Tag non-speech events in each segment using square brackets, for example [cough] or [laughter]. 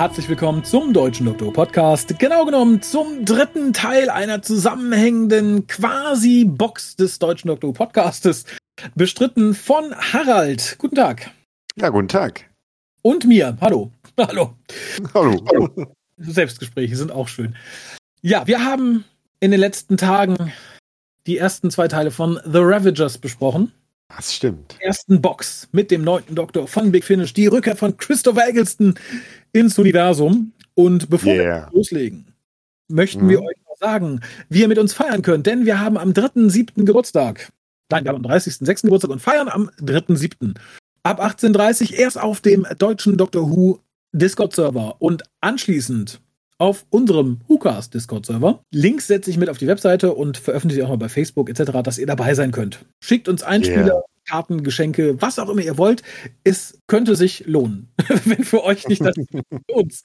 Herzlich willkommen zum Deutschen Doktor Podcast. Genau genommen zum dritten Teil einer zusammenhängenden Quasi-Box des Deutschen Doktor Podcastes. Bestritten von Harald. Guten Tag. Ja, guten Tag. Und mir. Hallo. [laughs] Hallo. Hallo. Hallo. Selbstgespräche sind auch schön. Ja, wir haben in den letzten Tagen die ersten zwei Teile von The Ravagers besprochen. Das stimmt. Ersten Box mit dem neunten Doktor von Big Finish, die Rückkehr von Christopher Eggleston ins Universum. Und bevor yeah. wir loslegen, möchten mhm. wir euch noch sagen, wie ihr mit uns feiern könnt, denn wir haben am 3.7. Geburtstag. Nein, wir haben am 30.6. Geburtstag und feiern am 3.7. Ab 18.30 erst auf dem deutschen Doctor Who Discord-Server und anschließend auf unserem WhoCast Discord-Server. Links setze ich mit auf die Webseite und veröffentliche auch mal bei Facebook etc., dass ihr dabei sein könnt. Schickt uns Einspieler, yeah. Karten, Geschenke, was auch immer ihr wollt. Es könnte sich lohnen. [laughs] Wenn für euch nicht, das [laughs] für uns.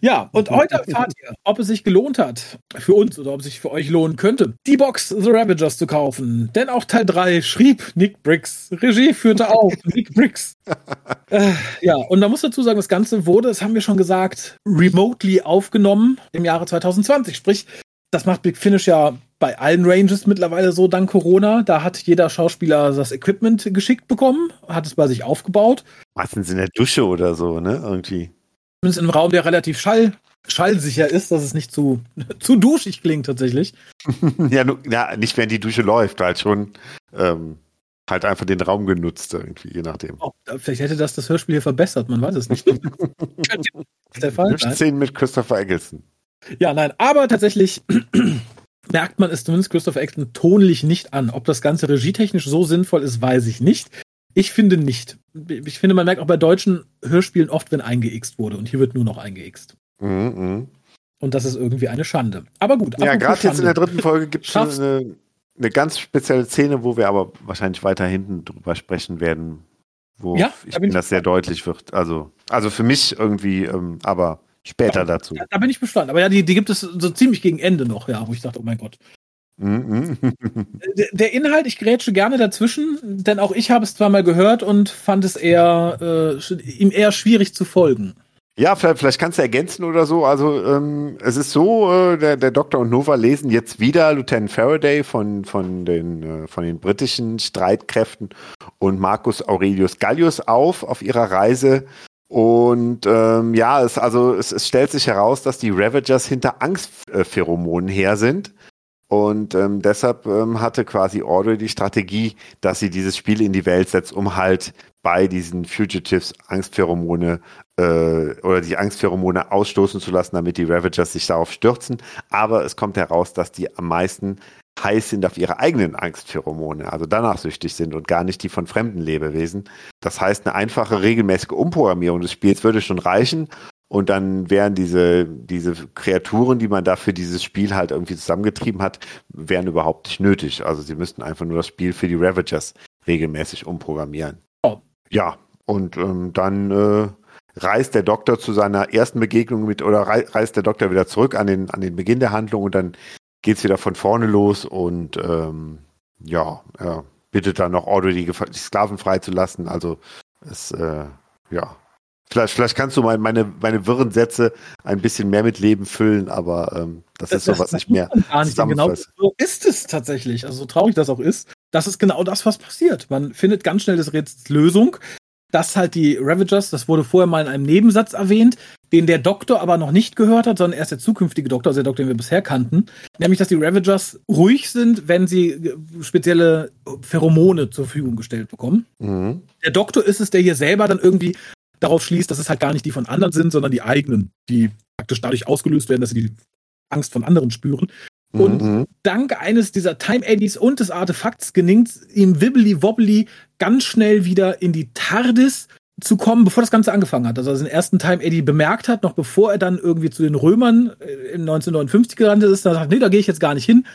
Ja, und [laughs] heute erfahrt ihr, ob es sich gelohnt hat für uns oder ob es sich für euch lohnen könnte, die Box The Ravagers zu kaufen. Denn auch Teil 3 schrieb Nick Briggs. Regie führte auch [laughs] Nick Briggs. Äh, ja, und da muss dazu sagen, das Ganze wurde, das haben wir schon gesagt, remotely aufgenommen im Jahre 2020. Sprich, das macht Big Finish ja bei allen Ranges mittlerweile so dank Corona. Da hat jeder Schauspieler das Equipment geschickt bekommen, hat es bei sich aufgebaut. Meistens in der Dusche oder so, ne? Irgendwie. Zumindest in einem Raum, der relativ schall, schallsicher ist, dass es nicht zu, [laughs] zu duschig klingt tatsächlich. [laughs] ja, nu, ja, nicht während die Dusche läuft, halt schon ähm, halt einfach den Raum genutzt irgendwie, je nachdem. Oh, vielleicht hätte das das Hörspiel hier verbessert, man weiß es nicht. [laughs] der Fall Szenen mit Christopher Eggleston. Ja, nein, aber tatsächlich [clears throat] merkt man es zumindest Christopher Eggleston tonlich nicht an. Ob das Ganze regietechnisch so sinnvoll ist, weiß ich nicht. Ich finde nicht. Ich finde, man merkt auch bei deutschen Hörspielen oft, wenn eingeixt wurde. Und hier wird nur noch eingeixt. Mhm, und das ist irgendwie eine Schande. Aber gut. Ja, gerade jetzt in der dritten Folge gibt es eine, eine ganz spezielle Szene, wo wir aber wahrscheinlich weiter hinten drüber sprechen werden, wo ja, ich da bin das sehr deutlich wird. Also, also für mich irgendwie, ähm, aber später ja, dazu. Ja, da bin ich gespannt. Aber ja, die, die gibt es so ziemlich gegen Ende noch, ja, wo ich dachte, oh mein Gott. Mhm. Der Inhalt, ich grätsche gerne dazwischen, denn auch ich habe es zwar mal gehört und fand es eher äh, ihm eher schwierig zu folgen. Ja, vielleicht, vielleicht kannst du ergänzen oder so. Also ähm, es ist so, äh, der, der Doktor und Nova lesen jetzt wieder Lieutenant Faraday von, von, den, äh, von den britischen Streitkräften und Marcus Aurelius Gallius auf auf ihrer Reise. Und ähm, ja, es, also es, es stellt sich heraus, dass die Ravagers hinter Angstpheromonen her sind und ähm, deshalb ähm, hatte quasi Audrey die Strategie, dass sie dieses Spiel in die Welt setzt, um halt bei diesen Fugitives Angstpheromone äh, oder die Angstpheromone ausstoßen zu lassen, damit die Ravagers sich darauf stürzen. Aber es kommt heraus, dass die am meisten heiß sind auf ihre eigenen Angstpheromone, also danach süchtig sind und gar nicht die von fremden Lebewesen. Das heißt, eine einfache regelmäßige Umprogrammierung des Spiels würde schon reichen, und dann wären diese, diese Kreaturen, die man da für dieses Spiel halt irgendwie zusammengetrieben hat, wären überhaupt nicht nötig. Also sie müssten einfach nur das Spiel für die Ravagers regelmäßig umprogrammieren. Oh. Ja, und ähm, dann äh, reist der Doktor zu seiner ersten Begegnung mit, oder reist der Doktor wieder zurück an den, an den Beginn der Handlung und dann geht's wieder von vorne los und ähm, ja, er bittet dann noch Audrey die, die Sklaven freizulassen. Also es, äh, ja, Vielleicht, vielleicht kannst du meine, meine, meine wirren Sätze ein bisschen mehr mit Leben füllen, aber ähm, das, das ist so, was ich mehr Genau so ist es tatsächlich. Also so traurig das auch ist. Das ist genau das, was passiert. Man findet ganz schnell das Rätsels Lösung, dass halt die Ravagers, das wurde vorher mal in einem Nebensatz erwähnt, den der Doktor aber noch nicht gehört hat, sondern erst der zukünftige Doktor, also der Doktor, den wir bisher kannten, nämlich, dass die Ravagers ruhig sind, wenn sie äh, spezielle Pheromone zur Verfügung gestellt bekommen. Mhm. Der Doktor ist es, der hier selber dann irgendwie darauf schließt, dass es halt gar nicht die von anderen sind, sondern die eigenen, die praktisch dadurch ausgelöst werden, dass sie die Angst von anderen spüren. Und mhm. dank eines dieser Time Eddies und des Artefakts gelingt ihm Wibbly Wobbly ganz schnell wieder in die TARDIS zu kommen, bevor das Ganze angefangen hat. Also, als er den ersten Time Eddy bemerkt hat, noch bevor er dann irgendwie zu den Römern äh, in 1959 gelandet ist, da sagt, nee, da gehe ich jetzt gar nicht hin.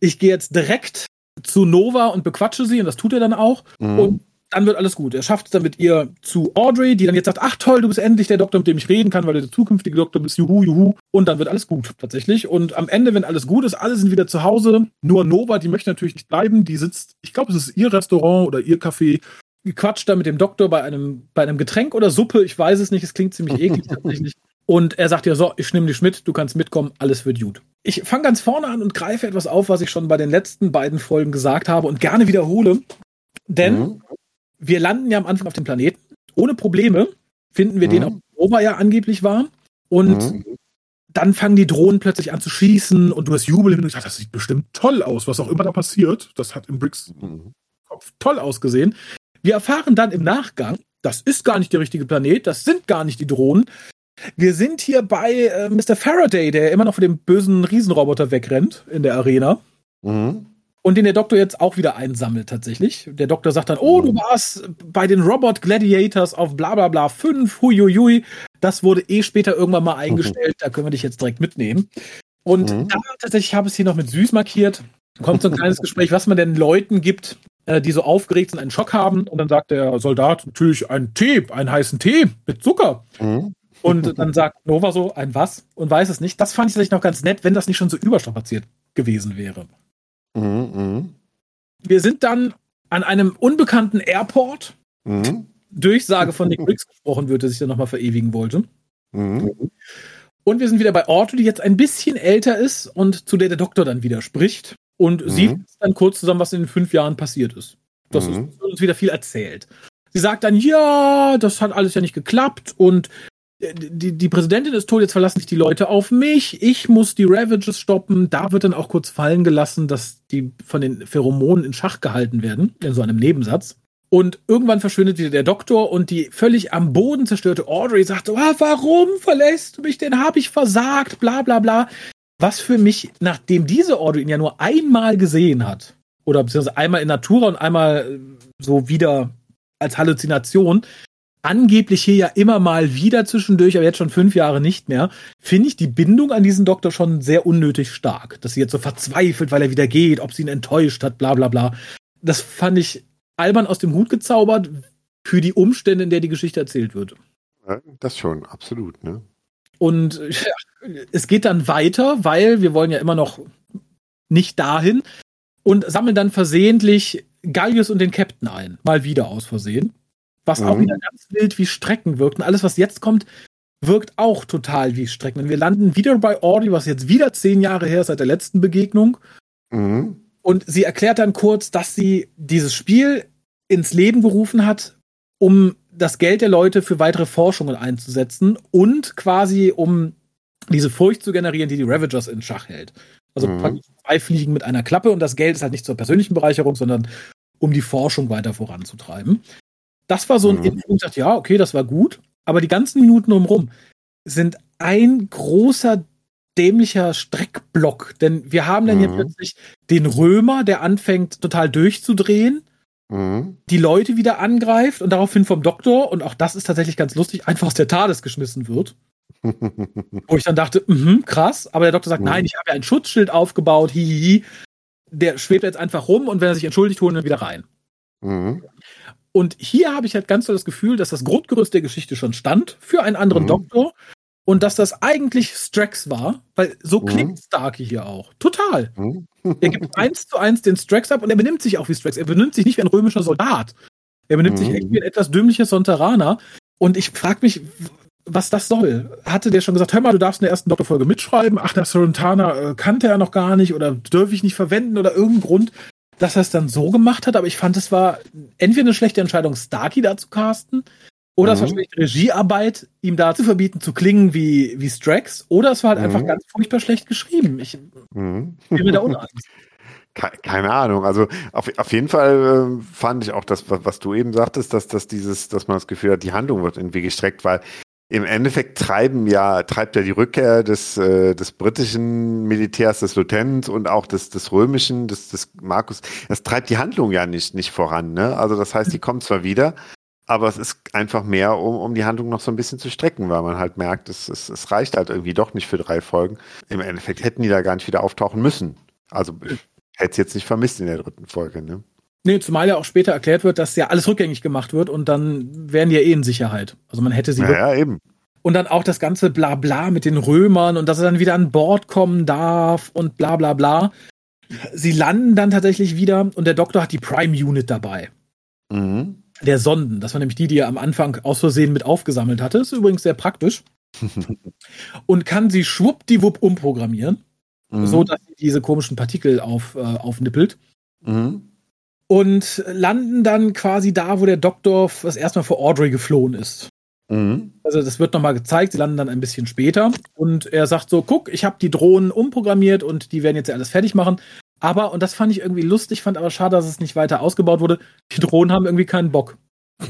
Ich gehe jetzt direkt zu Nova und bequatsche sie und das tut er dann auch. Mhm. Und dann wird alles gut. Er schafft es dann mit ihr zu Audrey, die dann jetzt sagt, ach toll, du bist endlich der Doktor, mit dem ich reden kann, weil du der zukünftige Doktor bist, juhu, juhu. Und dann wird alles gut, tatsächlich. Und am Ende, wenn alles gut ist, alle sind wieder zu Hause. Nur Nova, die möchte natürlich nicht bleiben. Die sitzt, ich glaube, es ist ihr Restaurant oder ihr Café quatscht da mit dem Doktor bei einem, bei einem Getränk oder Suppe, ich weiß es nicht, es klingt ziemlich eklig [laughs] tatsächlich. Und er sagt ja so, ich nehme dich mit, du kannst mitkommen, alles wird gut. Ich fange ganz vorne an und greife etwas auf, was ich schon bei den letzten beiden Folgen gesagt habe und gerne wiederhole. Denn mhm. Wir landen ja am Anfang auf dem Planeten. Ohne Probleme finden wir mhm. den, wo wir ja angeblich waren. Und mhm. dann fangen die Drohnen plötzlich an zu schießen und du hast Jubel und ich dachte, das sieht bestimmt toll aus, was auch immer da passiert. Das hat im Bricks mhm. Kopf toll ausgesehen. Wir erfahren dann im Nachgang, das ist gar nicht der richtige Planet, das sind gar nicht die Drohnen, wir sind hier bei äh, Mr. Faraday, der immer noch vor dem bösen Riesenroboter wegrennt in der Arena. Mhm. Und den der Doktor jetzt auch wieder einsammelt tatsächlich. Der Doktor sagt dann, oh, du warst bei den Robot Gladiators auf bla bla bla 5, huiuiui. Das wurde eh später irgendwann mal eingestellt, da können wir dich jetzt direkt mitnehmen. Und mhm. da tatsächlich habe ich es hier noch mit süß markiert. Kommt so ein kleines [laughs] Gespräch, was man denn Leuten gibt, äh, die so aufgeregt sind, einen Schock haben. Und dann sagt der Soldat natürlich einen Tee, einen heißen Tee mit Zucker. Mhm. Und dann sagt Nova so, ein was? Und weiß es nicht. Das fand ich tatsächlich noch ganz nett, wenn das nicht schon so überstrapaziert gewesen wäre. Mhm, mh. Wir sind dann an einem unbekannten Airport. Mhm. Durchsage von Nick Briggs gesprochen wird, der sich dann nochmal verewigen wollte. Mhm. Und wir sind wieder bei Orto, die jetzt ein bisschen älter ist und zu der der Doktor dann widerspricht. Und mhm. sieht dann kurz zusammen, was in den fünf Jahren passiert ist. Das mhm. ist, uns wieder viel erzählt. Sie sagt dann, ja, das hat alles ja nicht geklappt und die, die Präsidentin ist tot, jetzt verlassen sich die Leute auf mich, ich muss die Ravages stoppen. Da wird dann auch kurz fallen gelassen, dass die von den Pheromonen in Schach gehalten werden, in so einem Nebensatz. Und irgendwann verschwindet wieder der Doktor und die völlig am Boden zerstörte Audrey sagt, oh, warum verlässt du mich denn? Hab ich versagt? Bla bla bla. Was für mich, nachdem diese Audrey ihn ja nur einmal gesehen hat, oder beziehungsweise einmal in Natura und einmal so wieder als Halluzination, angeblich hier ja immer mal wieder zwischendurch, aber jetzt schon fünf Jahre nicht mehr, finde ich die Bindung an diesen Doktor schon sehr unnötig stark. Dass sie jetzt so verzweifelt, weil er wieder geht, ob sie ihn enttäuscht hat, bla bla bla. Das fand ich albern aus dem Hut gezaubert für die Umstände, in der die Geschichte erzählt wird. Das schon, absolut, ne? Und [laughs] ja, es geht dann weiter, weil wir wollen ja immer noch nicht dahin und sammeln dann versehentlich Gallius und den Captain ein. Mal wieder aus Versehen. Was mhm. auch wieder ganz wild wie Strecken wirkt. Und alles, was jetzt kommt, wirkt auch total wie Strecken. Und wir landen wieder bei Audi, was jetzt wieder zehn Jahre her ist seit der letzten Begegnung. Mhm. Und sie erklärt dann kurz, dass sie dieses Spiel ins Leben gerufen hat, um das Geld der Leute für weitere Forschungen einzusetzen und quasi um diese Furcht zu generieren, die die Ravagers in Schach hält. Also mhm. zwei Fliegen mit einer Klappe und das Geld ist halt nicht zur persönlichen Bereicherung, sondern um die Forschung weiter voranzutreiben. Das war so ein mhm. Info, ich dachte, ja, okay, das war gut. Aber die ganzen Minuten umrum sind ein großer dämlicher Streckblock. Denn wir haben dann mhm. hier plötzlich den Römer, der anfängt total durchzudrehen, mhm. die Leute wieder angreift und daraufhin vom Doktor, und auch das ist tatsächlich ganz lustig, einfach aus der TARDIS geschmissen wird. [laughs] Wo ich dann dachte, mh, krass, aber der Doktor sagt, mhm. nein, ich habe ja ein Schutzschild aufgebaut, hihihi. Der schwebt jetzt einfach rum und wenn er sich entschuldigt, holen wir wieder rein. Mhm. Und hier habe ich halt ganz so das Gefühl, dass das Grundgerüst der Geschichte schon stand für einen anderen mhm. Doktor und dass das eigentlich Strax war, weil so mhm. klingt Starkey hier auch. Total. Mhm. er gibt [laughs] eins zu eins den Strax ab und er benimmt sich auch wie Strax. Er benimmt sich nicht wie ein römischer Soldat. Er benimmt sich echt wie ein etwas dümmlicher Sonteraner. Und ich frage mich, was das soll. Hatte der schon gesagt, hör mal, du darfst in der ersten Doktorfolge mitschreiben? Ach, der Sontana äh, kannte er noch gar nicht oder dürfe ich nicht verwenden oder irgendein Grund dass er es dann so gemacht hat, aber ich fand, es war entweder eine schlechte Entscheidung, Starkey da zu casten, oder mhm. es war mhm. schlechte Regiearbeit, ihm da zu verbieten, zu klingen wie, wie Strax, oder es war halt mhm. einfach ganz furchtbar schlecht geschrieben. Ich mhm. bin mir da [laughs] uneins. Keine Ahnung. Also auf, auf jeden Fall äh, fand ich auch das, was, was, du eben sagtest, dass, dass dieses, dass man das Gefühl hat, die Handlung wird irgendwie gestreckt, weil im Endeffekt treiben ja, treibt ja die Rückkehr des, äh, des britischen Militärs, des Lieutenants und auch des, des römischen, des, des Markus, das treibt die Handlung ja nicht, nicht voran. Ne? Also das heißt, die kommen zwar wieder, aber es ist einfach mehr, um, um die Handlung noch so ein bisschen zu strecken, weil man halt merkt, es, es, es reicht halt irgendwie doch nicht für drei Folgen. Im Endeffekt hätten die da gar nicht wieder auftauchen müssen. Also hätte es jetzt nicht vermisst in der dritten Folge. Ne? Nee, zumal ja auch später erklärt wird, dass ja alles rückgängig gemacht wird und dann wären die ja eh in Sicherheit. Also man hätte sie. Ja, ja eben. Und dann auch das ganze Blabla mit den Römern und dass er dann wieder an Bord kommen darf und bla bla bla. Sie landen dann tatsächlich wieder und der Doktor hat die Prime Unit dabei. Mhm. der Sonden. Das war nämlich die, die er am Anfang aus Versehen mit aufgesammelt hatte. Ist übrigens sehr praktisch. [laughs] und kann sie schwuppdiwupp umprogrammieren, mhm. so dass sie diese komischen Partikel auf, äh, aufnippelt. Mhm. Und landen dann quasi da, wo der Doktor das erstmal vor Audrey geflohen ist. Mhm. Also das wird nochmal gezeigt, sie landen dann ein bisschen später und er sagt so, guck, ich habe die Drohnen umprogrammiert und die werden jetzt ja alles fertig machen. Aber, und das fand ich irgendwie lustig, fand aber schade, dass es nicht weiter ausgebaut wurde, die Drohnen haben irgendwie keinen Bock. [laughs]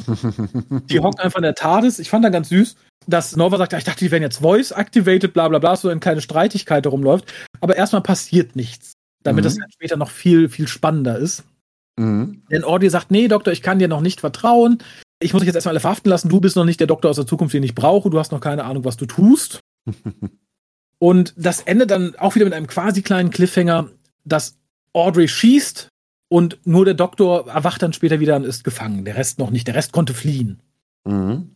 die hocken einfach in der TARDIS. Ich fand da ganz süß, dass Nova sagt, ich dachte, die werden jetzt voice-activated, bla bla bla, so eine kleine Streitigkeit herumläuft. Aber erstmal passiert nichts, damit mhm. das dann später noch viel, viel spannender ist. Mhm. Denn Ordi sagt, nee, Doktor, ich kann dir noch nicht vertrauen ich muss dich jetzt erstmal alle verhaften lassen, du bist noch nicht der Doktor aus der Zukunft, den ich brauche, du hast noch keine Ahnung, was du tust. [laughs] und das endet dann auch wieder mit einem quasi kleinen Cliffhanger, dass Audrey schießt und nur der Doktor erwacht dann später wieder und ist gefangen. Der Rest noch nicht. Der Rest konnte fliehen. Mhm.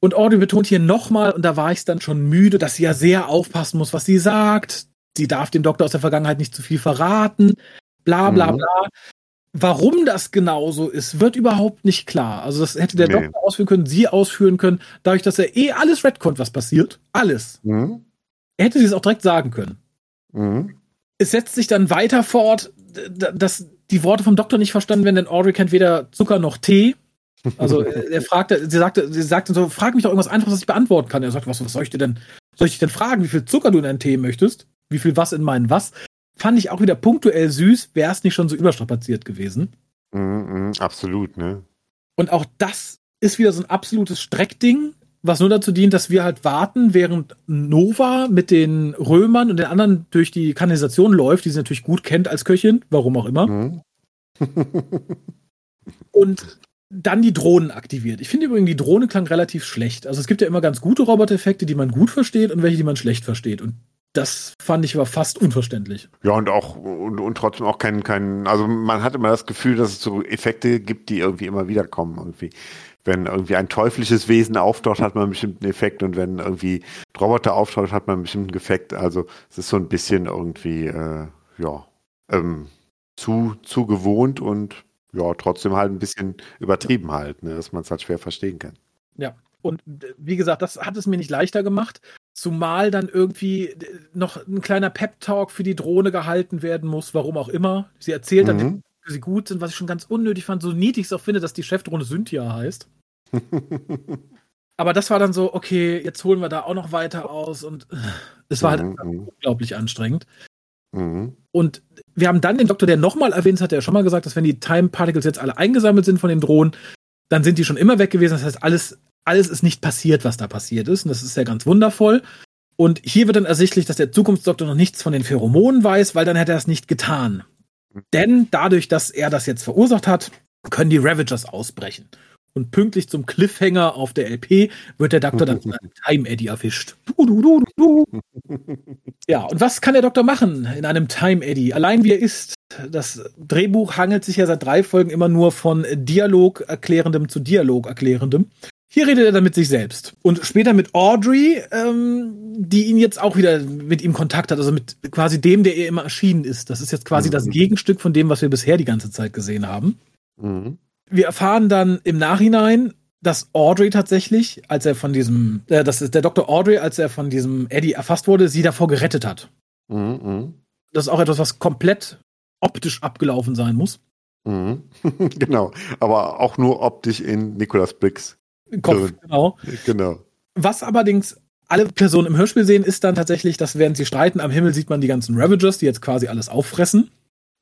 Und Audrey betont hier nochmal, und da war ich dann schon müde, dass sie ja sehr aufpassen muss, was sie sagt. Sie darf dem Doktor aus der Vergangenheit nicht zu viel verraten. Bla bla mhm. bla. Warum das genauso ist, wird überhaupt nicht klar. Also das hätte der nee. Doktor ausführen können, sie ausführen können, dadurch, dass er eh alles retconnt, was passiert. Alles. Mhm. Er hätte sie es auch direkt sagen können. Mhm. Es setzt sich dann weiter fort, dass die Worte vom Doktor nicht verstanden werden, denn Audrey kennt weder Zucker noch Tee. Also er [laughs] fragt, sie sagte, sie sagte so, frag mich doch irgendwas Einfaches, was ich beantworten kann. Er sagt, was, was soll ich dir denn, soll ich dich denn fragen, wie viel Zucker du in deinen Tee möchtest? Wie viel was in meinen was? Fand ich auch wieder punktuell süß, wäre es nicht schon so überstrapaziert gewesen. Mm, mm, absolut, ne? Und auch das ist wieder so ein absolutes Streckding, was nur dazu dient, dass wir halt warten, während Nova mit den Römern und den anderen durch die Kanalisation läuft, die sie natürlich gut kennt als Köchin, warum auch immer. Mhm. [laughs] und dann die Drohnen aktiviert. Ich finde übrigens, die Drohne klang relativ schlecht. Also es gibt ja immer ganz gute Robotereffekte, die man gut versteht und welche, die man schlecht versteht. Und das fand ich aber fast unverständlich. Ja, und auch, und, und trotzdem auch kein, kein, also man hat immer das Gefühl, dass es so Effekte gibt, die irgendwie immer wieder kommen, irgendwie. Wenn irgendwie ein teuflisches Wesen auftaucht, hat man einen bestimmten Effekt und wenn irgendwie Roboter auftaucht, hat man einen bestimmten Effekt. Also es ist so ein bisschen irgendwie, äh, ja, ähm, zu, zu gewohnt und ja, trotzdem halt ein bisschen übertrieben halt, ne, dass man es halt schwer verstehen kann. Ja, und wie gesagt, das hat es mir nicht leichter gemacht. Zumal dann irgendwie noch ein kleiner Pep-Talk für die Drohne gehalten werden muss, warum auch immer. Sie erzählt dann, mhm. dass sie gut sind, was ich schon ganz unnötig fand, so niedlich ich es auch finde, dass die Chefdrohne Cynthia heißt. [laughs] Aber das war dann so, okay, jetzt holen wir da auch noch weiter aus und äh, es war halt mhm. unglaublich anstrengend. Mhm. Und wir haben dann den Doktor, der nochmal erwähnt hat, der schon mal gesagt, dass wenn die Time Particles jetzt alle eingesammelt sind von den Drohnen, dann sind die schon immer weg gewesen. Das heißt, alles alles ist nicht passiert, was da passiert ist. Und das ist ja ganz wundervoll. Und hier wird dann ersichtlich, dass der Zukunftsdoktor noch nichts von den Pheromonen weiß, weil dann hätte er es nicht getan. Denn dadurch, dass er das jetzt verursacht hat, können die Ravagers ausbrechen. Und pünktlich zum Cliffhanger auf der LP wird der Doktor dann [laughs] von einem Time Eddy erwischt. Du, du, du, [laughs] ja, und was kann der Doktor machen in einem Time Eddy? Allein wie er ist. Das Drehbuch hangelt sich ja seit drei Folgen immer nur von Dialog erklärendem zu Dialog erklärendem. Hier redet er dann mit sich selbst. Und später mit Audrey, ähm, die ihn jetzt auch wieder mit ihm Kontakt hat, also mit quasi dem, der ihr immer erschienen ist. Das ist jetzt quasi mhm. das Gegenstück von dem, was wir bisher die ganze Zeit gesehen haben. Mhm. Wir erfahren dann im Nachhinein, dass Audrey tatsächlich, als er von diesem, äh, das ist der Dr. Audrey, als er von diesem Eddie erfasst wurde, sie davor gerettet hat. Mhm. mhm. Das ist auch etwas, was komplett optisch abgelaufen sein muss. Mhm. [laughs] genau, aber auch nur optisch in Nicolas Briggs Kopf, genau. Genau. Was allerdings alle Personen im Hörspiel sehen, ist dann tatsächlich, dass während sie streiten, am Himmel sieht man die ganzen Ravagers, die jetzt quasi alles auffressen.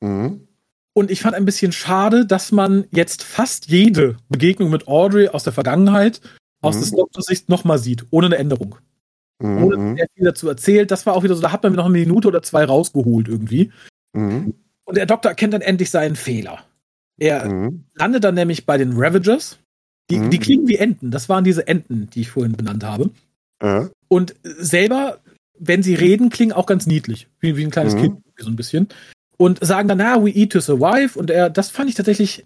Mhm. Und ich fand ein bisschen schade, dass man jetzt fast jede Begegnung mit Audrey aus der Vergangenheit aus mhm. des Doktors Sicht nochmal sieht, ohne eine Änderung. Mhm. Ohne dass er viel dazu erzählt. Das war auch wieder so, da hat man mir noch eine Minute oder zwei rausgeholt irgendwie. Mhm. Und der Doktor erkennt dann endlich seinen Fehler. Er mhm. landet dann nämlich bei den Ravagers die, mhm. die klingen wie Enten. Das waren diese Enten, die ich vorhin benannt habe. Ja. Und selber, wenn sie reden, klingen auch ganz niedlich. Wie, wie ein kleines mhm. Kind, so ein bisschen. Und sagen dann, na, we eat to survive. Und er, das fand ich tatsächlich,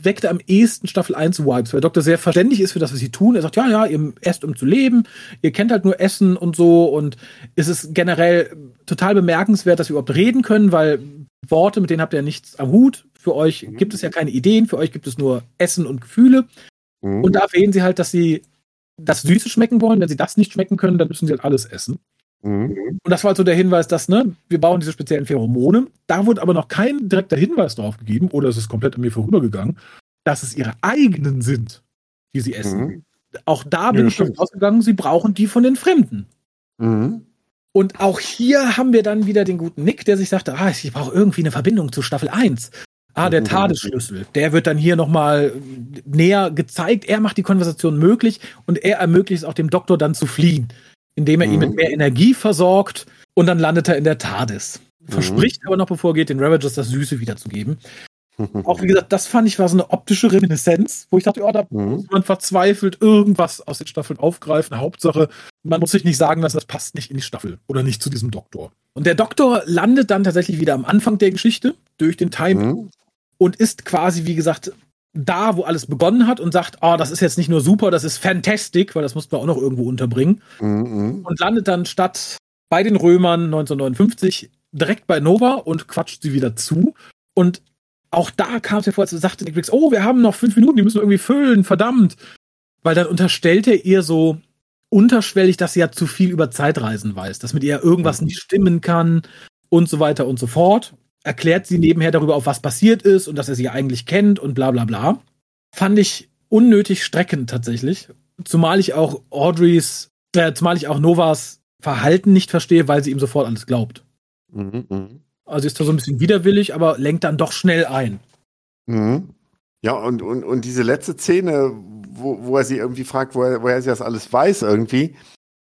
weckte am ehesten Staffel 1 Vibes, weil der Doktor sehr verständlich ist für das, was sie tun. Er sagt, ja, ja, ihr esst, um zu leben. Ihr kennt halt nur Essen und so. Und es ist generell total bemerkenswert, dass wir überhaupt reden können, weil Worte, mit denen habt ihr nichts am Hut. Für euch mhm. gibt es ja keine Ideen, für euch gibt es nur Essen und Gefühle. Mhm. Und da erwähnen sie halt, dass sie das Süße schmecken wollen. Wenn sie das nicht schmecken können, dann müssen sie halt alles essen. Mhm. Und das war halt so der Hinweis, dass, ne, wir bauen diese speziellen Pheromone. Da wurde aber noch kein direkter Hinweis darauf gegeben, oder es ist komplett an mir vorübergegangen, dass es ihre eigenen sind, die sie essen. Mhm. Auch da bin ja, ich davon ausgegangen, sie brauchen die von den Fremden. Mhm. Und auch hier haben wir dann wieder den guten Nick, der sich sagte, ah, ich brauche irgendwie eine Verbindung zu Staffel 1. Ah, der mhm. Tadesschlüssel. Der wird dann hier nochmal näher gezeigt. Er macht die Konversation möglich und er ermöglicht es auch dem Doktor dann zu fliehen, indem er mhm. ihn mit mehr Energie versorgt und dann landet er in der TARDIS. Verspricht mhm. aber noch, bevor er geht, den Ravagers das Süße wiederzugeben. [laughs] Auch wie gesagt, das fand ich war so eine optische Reminiszenz, wo ich dachte, oh, da mhm. muss man verzweifelt irgendwas aus den Staffeln aufgreifen. Hauptsache, man muss sich nicht sagen lassen, das passt nicht in die Staffel oder nicht zu diesem Doktor. Und der Doktor landet dann tatsächlich wieder am Anfang der Geschichte durch den Time mhm. Und ist quasi, wie gesagt, da, wo alles begonnen hat und sagt, oh, das ist jetzt nicht nur super, das ist fantastic, weil das muss man auch noch irgendwo unterbringen. Mhm. Und landet dann statt bei den Römern 1959 direkt bei Nova und quatscht sie wieder zu. Und auch da kam es mir vor, als sagte Nick Briggs, oh, wir haben noch fünf Minuten, die müssen wir irgendwie füllen, verdammt. Weil dann unterstellt er ihr so unterschwellig, dass sie ja zu viel über Zeitreisen weiß, dass mit ihr irgendwas mhm. nicht stimmen kann und so weiter und so fort. Erklärt sie nebenher darüber, auf was passiert ist und dass er sie eigentlich kennt und bla bla bla. Fand ich unnötig streckend tatsächlich. Zumal ich auch Audreys, äh, zumal ich auch Novas Verhalten nicht verstehe, weil sie ihm sofort alles glaubt. Mhm, mh. Also ist da so ein bisschen widerwillig, aber lenkt dann doch schnell ein. Mhm. Ja, und, und, und diese letzte Szene, wo, wo er sie irgendwie fragt, woher, woher sie das alles weiß, irgendwie,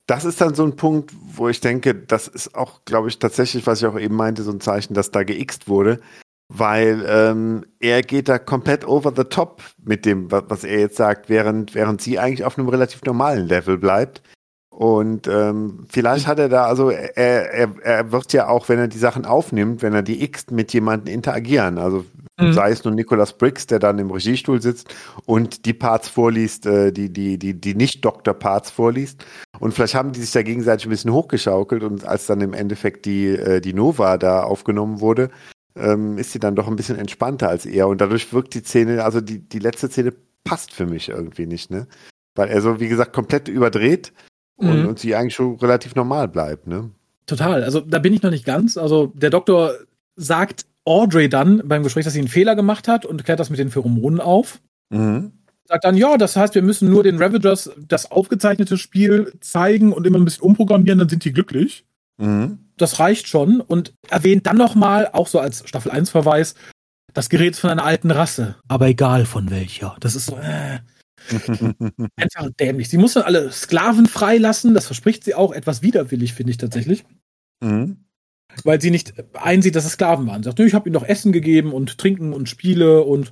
das ist dann so ein Punkt, wo ich denke, das ist auch, glaube ich, tatsächlich, was ich auch eben meinte, so ein Zeichen, dass da geixt wurde, weil ähm, er geht da komplett over the top mit dem, was er jetzt sagt, während, während sie eigentlich auf einem relativ normalen Level bleibt. Und ähm, vielleicht hat er da, also er, er, er wird ja auch, wenn er die Sachen aufnimmt, wenn er die X mit jemandem interagieren. Also mhm. sei es nur Nicholas Briggs, der dann im Regiestuhl sitzt und die Parts vorliest, äh, die, die, die, die Nicht-Doktor-Parts vorliest. Und vielleicht haben die sich da gegenseitig ein bisschen hochgeschaukelt und als dann im Endeffekt die, äh, die Nova da aufgenommen wurde, ähm, ist sie dann doch ein bisschen entspannter als er. Und dadurch wirkt die Szene, also die, die letzte Szene passt für mich irgendwie nicht, ne? Weil er so, wie gesagt, komplett überdreht und, mhm. und sie eigentlich schon relativ normal bleibt, ne? Total. Also da bin ich noch nicht ganz. Also der Doktor sagt Audrey dann beim Gespräch, dass sie einen Fehler gemacht hat und klärt das mit den Pheromonen auf. Mhm. Sagt dann, ja, das heißt, wir müssen nur den Ravagers das aufgezeichnete Spiel zeigen und immer ein bisschen umprogrammieren, dann sind die glücklich. Mhm. Das reicht schon und erwähnt dann nochmal, auch so als Staffel 1 Verweis, das Gerät ist von einer alten Rasse, aber egal von welcher. Das ist so, äh, [laughs] Einfach dämlich. Sie muss dann alle Sklaven freilassen. Das verspricht sie auch etwas widerwillig, finde ich tatsächlich. Mhm. Weil sie nicht einsieht, dass es Sklaven waren. Sie sagt, ich habe ihnen doch Essen gegeben und Trinken und Spiele und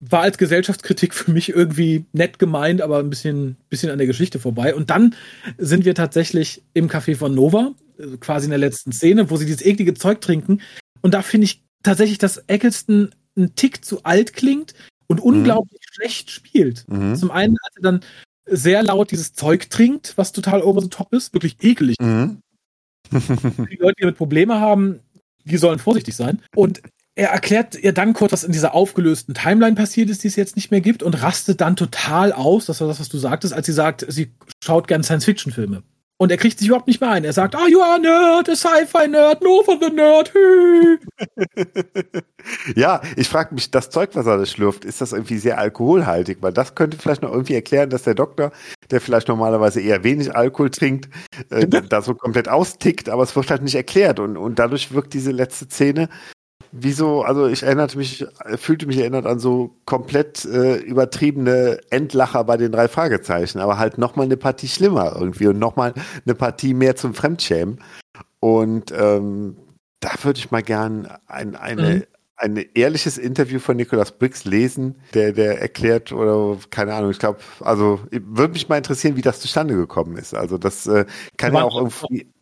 war als Gesellschaftskritik für mich irgendwie nett gemeint, aber ein bisschen, bisschen an der Geschichte vorbei. Und dann sind wir tatsächlich im Café von Nova, quasi in der letzten Szene, wo sie dieses eklige Zeug trinken. Und da finde ich tatsächlich, dass Eccleston ein Tick zu alt klingt und mhm. unglaublich mhm. schlecht spielt. Mhm. Zum einen, als er dann sehr laut dieses Zeug trinkt, was total over the top ist, wirklich ekelig. Mhm. [laughs] die Leute, die damit Probleme haben, die sollen vorsichtig sein. Und er erklärt ihr dann kurz, was in dieser aufgelösten Timeline passiert ist, die es jetzt nicht mehr gibt, und rastet dann total aus, das war das, was du sagtest, als sie sagt, sie schaut gern Science-Fiction-Filme. Und er kriegt sich überhaupt nicht mehr ein. Er sagt, ah, oh, you are a nerd, a Sci-Fi-Nerd, no for the nerd. [laughs] ja, ich frage mich, das Zeug, was er da schlürft, ist das irgendwie sehr alkoholhaltig? Weil das könnte vielleicht noch irgendwie erklären, dass der Doktor, der vielleicht normalerweise eher wenig Alkohol trinkt, äh, [laughs] da so komplett austickt, aber es wird halt nicht erklärt. Und, und dadurch wirkt diese letzte Szene wieso, also ich erinnerte mich, fühlte mich erinnert an so komplett äh, übertriebene Endlacher bei den drei Fragezeichen, aber halt nochmal eine Partie schlimmer irgendwie und nochmal eine Partie mehr zum Fremdschämen. Und ähm, da würde ich mal gern ein, eine, mhm. ein ehrliches Interview von Nicolas Briggs lesen, der, der erklärt, oder keine Ahnung, ich glaube, also würde mich mal interessieren, wie das zustande gekommen ist. Also das äh, kann ja auch irgendwie.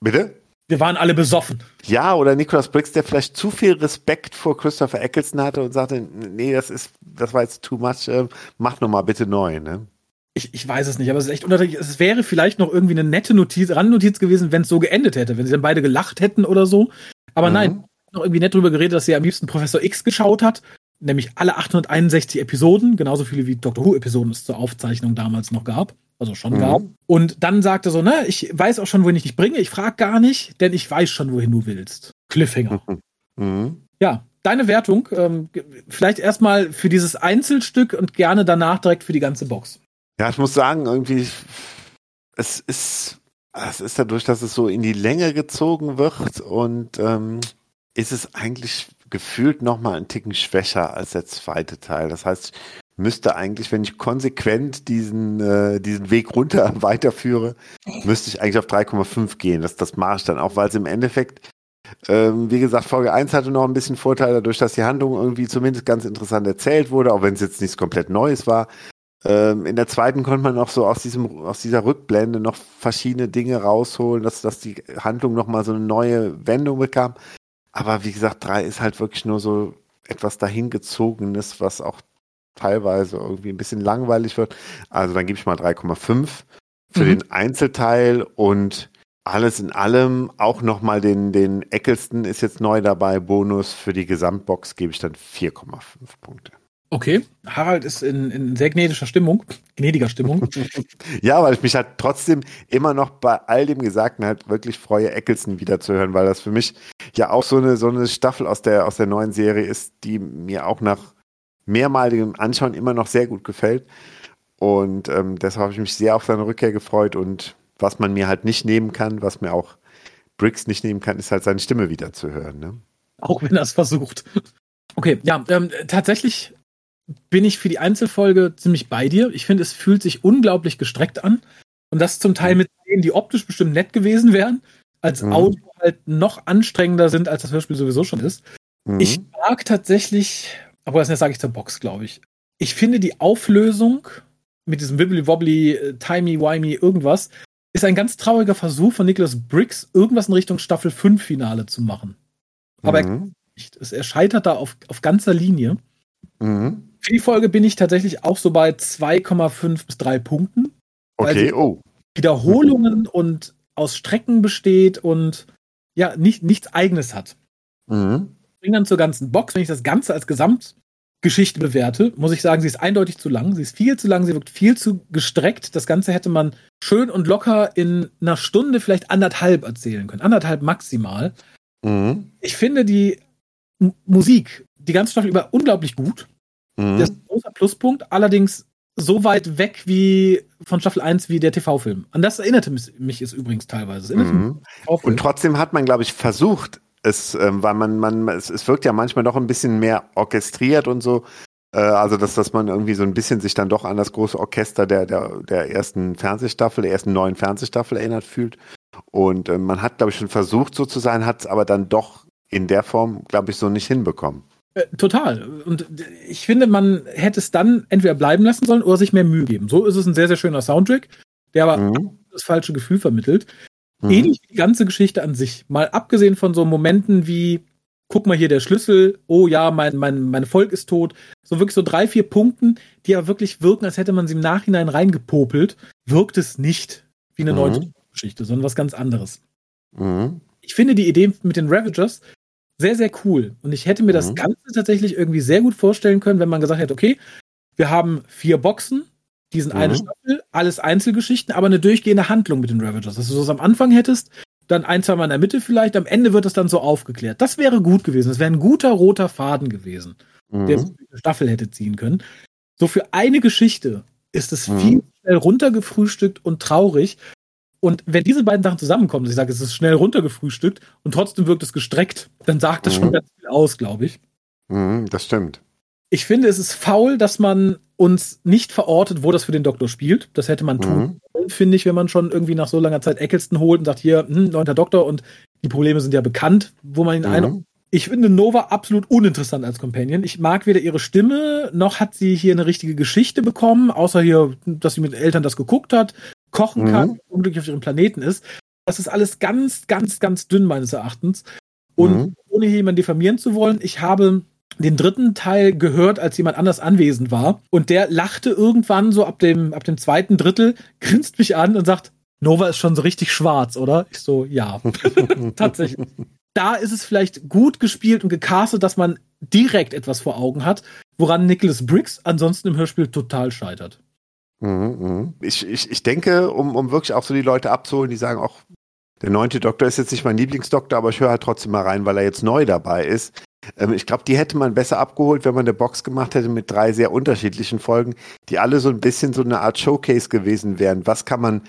Bitte? Wir waren alle besoffen. Ja, oder Nicholas Briggs, der vielleicht zu viel Respekt vor Christopher Eccleston hatte und sagte, nee, das ist, das war jetzt too much, äh, mach nochmal bitte neu, ne? Ich, ich weiß es nicht, aber es ist echt unterschiedlich. Es wäre vielleicht noch irgendwie eine nette Notiz, Randnotiz gewesen, wenn es so geendet hätte, wenn sie dann beide gelacht hätten oder so. Aber mhm. nein, noch irgendwie nett drüber geredet, dass sie am liebsten Professor X geschaut hat. Nämlich alle 861 Episoden, genauso viele wie Doctor Who-Episoden es zur Aufzeichnung damals noch gab. Also schon mhm. gab. Und dann sagte so, ne, ich weiß auch schon, wohin ich dich bringe. Ich frage gar nicht, denn ich weiß schon, wohin du willst. Cliffhanger. [laughs] Mhm. Ja, deine Wertung, ähm, vielleicht erstmal für dieses Einzelstück und gerne danach direkt für die ganze Box. Ja, ich muss sagen, irgendwie, es ist, es ist dadurch, dass es so in die Länge gezogen wird und ähm, ist es eigentlich gefühlt nochmal einen Ticken schwächer als der zweite Teil. Das heißt, ich müsste eigentlich, wenn ich konsequent diesen, äh, diesen Weg runter [laughs] weiterführe, müsste ich eigentlich auf 3,5 gehen. Das, das mache ich dann auch, weil es im Endeffekt ähm, wie gesagt, Folge 1 hatte noch ein bisschen Vorteil dadurch, dass die Handlung irgendwie zumindest ganz interessant erzählt wurde, auch wenn es jetzt nichts komplett Neues war. Ähm, in der zweiten konnte man auch so aus diesem, aus dieser Rückblende noch verschiedene Dinge rausholen, dass, dass die Handlung nochmal so eine neue Wendung bekam. Aber wie gesagt, 3 ist halt wirklich nur so etwas dahingezogenes, was auch teilweise irgendwie ein bisschen langweilig wird. Also dann gebe ich mal 3,5 für mhm. den Einzelteil und alles in allem auch nochmal den, den Eccleston ist jetzt neu dabei. Bonus für die Gesamtbox gebe ich dann 4,5 Punkte. Okay, Harald ist in, in sehr gnädiger Stimmung, gnädiger Stimmung. [laughs] ja, weil ich mich halt trotzdem immer noch bei all dem Gesagten halt wirklich freue, Eccleston wiederzuhören, weil das für mich ja auch so eine, so eine Staffel aus der, aus der neuen Serie ist, die mir auch nach mehrmaligem Anschauen immer noch sehr gut gefällt. Und ähm, deshalb habe ich mich sehr auf seine Rückkehr gefreut und was man mir halt nicht nehmen kann, was mir auch Briggs nicht nehmen kann, ist halt seine Stimme wieder zu hören. Ne? Auch wenn er es versucht. Okay, ja, ähm, tatsächlich bin ich für die Einzelfolge ziemlich bei dir. Ich finde, es fühlt sich unglaublich gestreckt an. Und das zum Teil mhm. mit denen, die optisch bestimmt nett gewesen wären, als mhm. Audio halt noch anstrengender sind, als das Hörspiel sowieso schon ist. Mhm. Ich mag tatsächlich, aber das sage ich zur Box, glaube ich. Ich finde die Auflösung mit diesem Wibbly-Wobbly, äh, Timey-Wimey, irgendwas, ist ein ganz trauriger Versuch von Nicholas Briggs, irgendwas in Richtung Staffel 5 Finale zu machen. Aber mhm. er, er scheitert da auf, auf ganzer Linie. Mhm. Für die Folge bin ich tatsächlich auch so bei 2,5 bis 3 Punkten. Okay, oh. Wiederholungen und aus Strecken besteht und ja, nicht, nichts eigenes hat. Mhm. Bring dann zur ganzen Box, wenn ich das Ganze als Gesamt Geschichte bewerte, muss ich sagen, sie ist eindeutig zu lang. Sie ist viel zu lang, sie wirkt viel zu gestreckt. Das Ganze hätte man schön und locker in einer Stunde, vielleicht anderthalb erzählen können. Anderthalb maximal. Mhm. Ich finde die M Musik die ganze Staffel über unglaublich gut. Mhm. Das ist ein großer Pluspunkt. Allerdings so weit weg wie von Staffel 1 wie der TV-Film. An das erinnerte mich es übrigens teilweise. Mhm. Und trotzdem hat man, glaube ich, versucht, es, ähm, weil man, man, es, es wirkt ja manchmal doch ein bisschen mehr orchestriert und so. Äh, also, dass, dass man irgendwie so ein bisschen sich dann doch an das große Orchester der, der, der ersten Fernsehstaffel, der ersten neuen Fernsehstaffel erinnert fühlt. Und äh, man hat, glaube ich, schon versucht, so zu sein, hat es aber dann doch in der Form, glaube ich, so nicht hinbekommen. Äh, total. Und ich finde, man hätte es dann entweder bleiben lassen sollen oder sich mehr Mühe geben. So ist es ein sehr, sehr schöner Soundtrack, der aber mhm. das falsche Gefühl vermittelt. Mhm. Ähnlich wie die ganze Geschichte an sich. Mal abgesehen von so Momenten wie, guck mal hier der Schlüssel, oh ja, mein, mein, mein Volk ist tot. So wirklich so drei, vier Punkten, die ja wirklich wirken, als hätte man sie im Nachhinein reingepopelt, wirkt es nicht wie eine mhm. neue Geschichte, sondern was ganz anderes. Mhm. Ich finde die Idee mit den Ravagers sehr, sehr cool. Und ich hätte mir das mhm. Ganze tatsächlich irgendwie sehr gut vorstellen können, wenn man gesagt hätte, okay, wir haben vier Boxen, diesen mhm. eine Staffel, alles Einzelgeschichten, aber eine durchgehende Handlung mit den Ravagers. Dass du es am Anfang hättest, dann ein, zwei Mal in der Mitte vielleicht, am Ende wird es dann so aufgeklärt. Das wäre gut gewesen. Das wäre ein guter roter Faden gewesen, mhm. der eine Staffel hätte ziehen können. So für eine Geschichte ist es mhm. viel schnell runtergefrühstückt und traurig. Und wenn diese beiden Sachen zusammenkommen, ich sage, es ist schnell runtergefrühstückt und trotzdem wirkt es gestreckt, dann sagt das schon mhm. ganz viel aus, glaube ich. Mhm, das stimmt. Ich finde, es ist faul, dass man uns nicht verortet, wo das für den Doktor spielt. Das hätte man tun mhm. finde ich, wenn man schon irgendwie nach so langer Zeit Eccleston holt und sagt, hier, hm, neunter Doktor und die Probleme sind ja bekannt, wo man ihn mhm. ein. Ich finde Nova absolut uninteressant als Companion. Ich mag weder ihre Stimme, noch hat sie hier eine richtige Geschichte bekommen, außer hier, dass sie mit Eltern das geguckt hat, kochen kann, mhm. unglücklich auf ihrem Planeten ist. Das ist alles ganz, ganz, ganz dünn meines Erachtens. Und mhm. ohne jemanden diffamieren zu wollen, ich habe den dritten Teil gehört, als jemand anders anwesend war. Und der lachte irgendwann so ab dem, ab dem zweiten Drittel, [laughs] grinst mich an und sagt, Nova ist schon so richtig schwarz, oder? Ich so, ja, [laughs] tatsächlich. da ist es vielleicht gut gespielt und gecastet, dass man direkt etwas vor Augen hat, woran Nicholas Briggs ansonsten im Hörspiel total scheitert. Mhm, mhm. Ich, ich, ich denke, um, um wirklich auch so die Leute abzuholen, die sagen, auch der neunte Doktor ist jetzt nicht mein Lieblingsdoktor, aber ich höre halt trotzdem mal rein, weil er jetzt neu dabei ist. Ähm, ich glaube, die hätte man besser abgeholt, wenn man eine Box gemacht hätte mit drei sehr unterschiedlichen Folgen, die alle so ein bisschen so eine Art Showcase gewesen wären. Was kann man,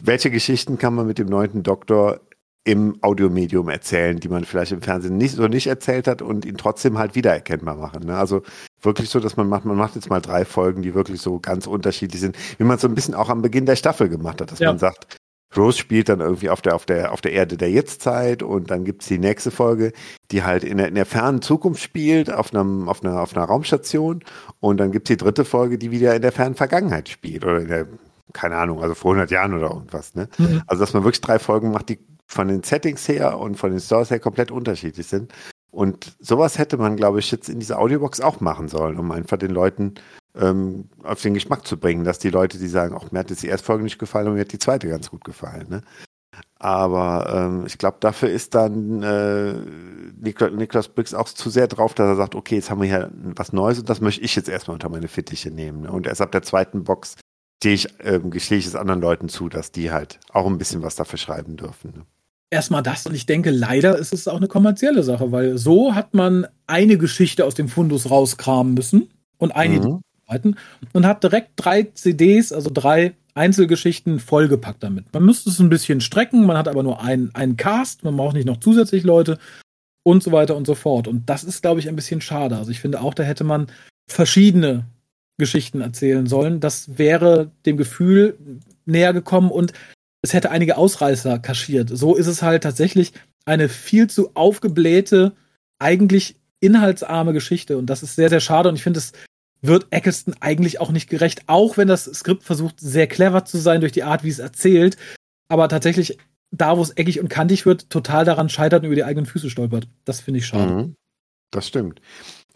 welche Geschichten kann man mit dem neunten Doktor im Audiomedium erzählen, die man vielleicht im Fernsehen nicht so nicht erzählt hat und ihn trotzdem halt wiedererkennbar machen. Ne? Also wirklich so, dass man macht, man macht jetzt mal drei Folgen, die wirklich so ganz unterschiedlich sind, wie man so ein bisschen auch am Beginn der Staffel gemacht hat, dass ja. man sagt, Rose spielt dann irgendwie auf der, auf der, auf der Erde der Jetztzeit und dann gibt's die nächste Folge, die halt in der, in der fernen Zukunft spielt, auf, einem, auf, einer, auf einer Raumstation und dann gibt's die dritte Folge, die wieder in der fernen Vergangenheit spielt oder in der, keine Ahnung, also vor 100 Jahren oder irgendwas. Ne? Mhm. Also dass man wirklich drei Folgen macht, die von den Settings her und von den Stores her komplett unterschiedlich sind. Und sowas hätte man, glaube ich, jetzt in dieser Audiobox auch machen sollen, um einfach den Leuten ähm, auf den Geschmack zu bringen, dass die Leute, die sagen, auch mir hat jetzt die erste Folge nicht gefallen und mir hat die zweite ganz gut gefallen. Ne? Aber ähm, ich glaube, dafür ist dann äh, Niklas, Niklas Briggs auch zu sehr drauf, dass er sagt, okay, jetzt haben wir hier was Neues und das möchte ich jetzt erstmal unter meine Fittiche nehmen. Ne? Und erst ab der zweiten Box stehe ich, ähm, gestehe ich es anderen Leuten zu, dass die halt auch ein bisschen was dafür schreiben dürfen. Ne? Erstmal das und ich denke, leider ist es auch eine kommerzielle Sache, weil so hat man eine Geschichte aus dem Fundus rauskramen müssen und eine mhm und hat direkt drei CDs, also drei Einzelgeschichten vollgepackt damit. Man müsste es ein bisschen strecken, man hat aber nur einen, einen Cast, man braucht nicht noch zusätzlich Leute und so weiter und so fort. Und das ist, glaube ich, ein bisschen schade. Also ich finde auch, da hätte man verschiedene Geschichten erzählen sollen. Das wäre dem Gefühl näher gekommen und es hätte einige Ausreißer kaschiert. So ist es halt tatsächlich eine viel zu aufgeblähte, eigentlich inhaltsarme Geschichte. Und das ist sehr, sehr schade. Und ich finde es wird Eccleston eigentlich auch nicht gerecht, auch wenn das Skript versucht, sehr clever zu sein durch die Art, wie es erzählt, aber tatsächlich da, wo es eckig und kantig wird, total daran scheitert und über die eigenen Füße stolpert. Das finde ich schade. Mhm. Das stimmt.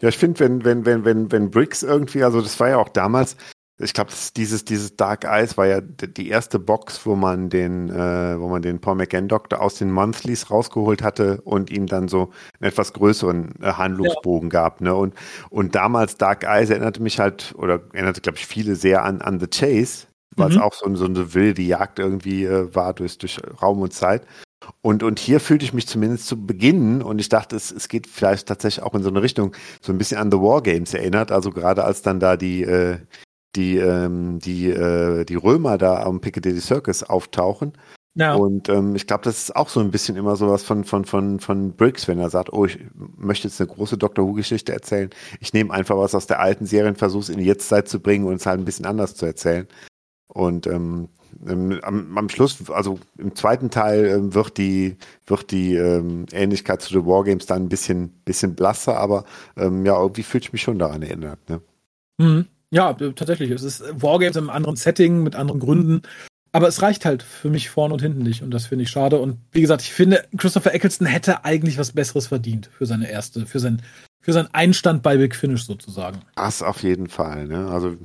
Ja, ich finde, wenn, wenn, wenn, wenn, wenn Briggs irgendwie, also das war ja auch damals, ich glaube, dieses, dieses Dark Eyes war ja die erste Box, wo man den, äh, wo man den Paul McGann Doktor aus den Monthlies rausgeholt hatte und ihm dann so einen etwas größeren äh, Handlungsbogen ja. gab. Ne? Und, und damals Dark Eyes erinnerte mich halt, oder erinnerte, glaube ich, viele sehr an, an The Chase, weil es mhm. auch so, so eine wilde Jagd irgendwie äh, war durch, durch Raum und Zeit. Und, und hier fühlte ich mich zumindest zu Beginn und ich dachte, es, es geht vielleicht tatsächlich auch in so eine Richtung, so ein bisschen an The War Games erinnert. Also gerade als dann da die, äh, die, ähm, die, äh, die Römer da am Piccadilly Circus auftauchen. Ja. Und ähm, ich glaube, das ist auch so ein bisschen immer sowas von, von, von, von Briggs, wenn er sagt, oh, ich möchte jetzt eine große Doctor Who-Geschichte erzählen. Ich nehme einfach was aus der alten Serie versuche es in die Jetztzeit zu bringen und es halt ein bisschen anders zu erzählen. Und ähm, ähm, am, am, Schluss, also im zweiten Teil ähm, wird die, wird die ähm, Ähnlichkeit zu The Wargames dann ein bisschen, bisschen blasser, aber ähm, ja, irgendwie fühlt ich mich schon daran erinnert. Ne? Mhm. Ja, tatsächlich. Es ist Wargames im anderen Setting, mit anderen Gründen. Aber es reicht halt für mich vorn und hinten nicht. Und das finde ich schade. Und wie gesagt, ich finde, Christopher Eccleston hätte eigentlich was Besseres verdient für seine erste, für sein, für seinen Einstand bei Big Finish sozusagen. Das auf jeden Fall, ne? Also,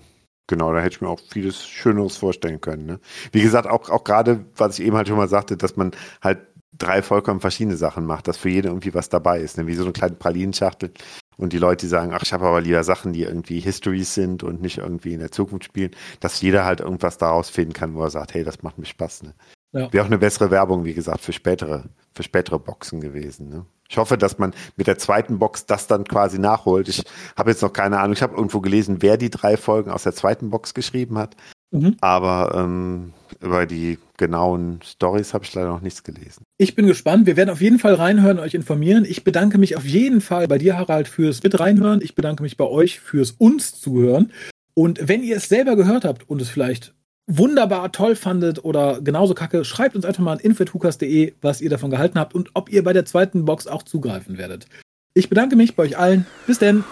genau, da hätte ich mir auch vieles Schöneres vorstellen können, ne? Wie gesagt, auch, auch gerade, was ich eben halt schon mal sagte, dass man halt drei vollkommen verschiedene Sachen macht, dass für jeden irgendwie was dabei ist, ne? Wie so eine kleine Pralinenschachtel. Und die Leute, die sagen, ach, ich habe aber lieber Sachen, die irgendwie Histories sind und nicht irgendwie in der Zukunft spielen, dass jeder halt irgendwas daraus finden kann, wo er sagt, hey, das macht mir Spaß. Ne? Ja. Wäre auch eine bessere Werbung, wie gesagt, für spätere, für spätere Boxen gewesen. Ne? Ich hoffe, dass man mit der zweiten Box das dann quasi nachholt. Ich habe jetzt noch keine Ahnung. Ich habe irgendwo gelesen, wer die drei Folgen aus der zweiten Box geschrieben hat. Mhm. Aber ähm, über die genauen Stories habe ich leider noch nichts gelesen. Ich bin gespannt. Wir werden auf jeden Fall reinhören und euch informieren. Ich bedanke mich auf jeden Fall bei dir, Harald, fürs mit reinhören. Ich bedanke mich bei euch fürs uns zuhören. Und wenn ihr es selber gehört habt und es vielleicht wunderbar toll fandet oder genauso kacke, schreibt uns einfach mal an info.hukas.de, was ihr davon gehalten habt und ob ihr bei der zweiten Box auch zugreifen werdet. Ich bedanke mich bei euch allen. Bis denn.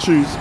Tschüss.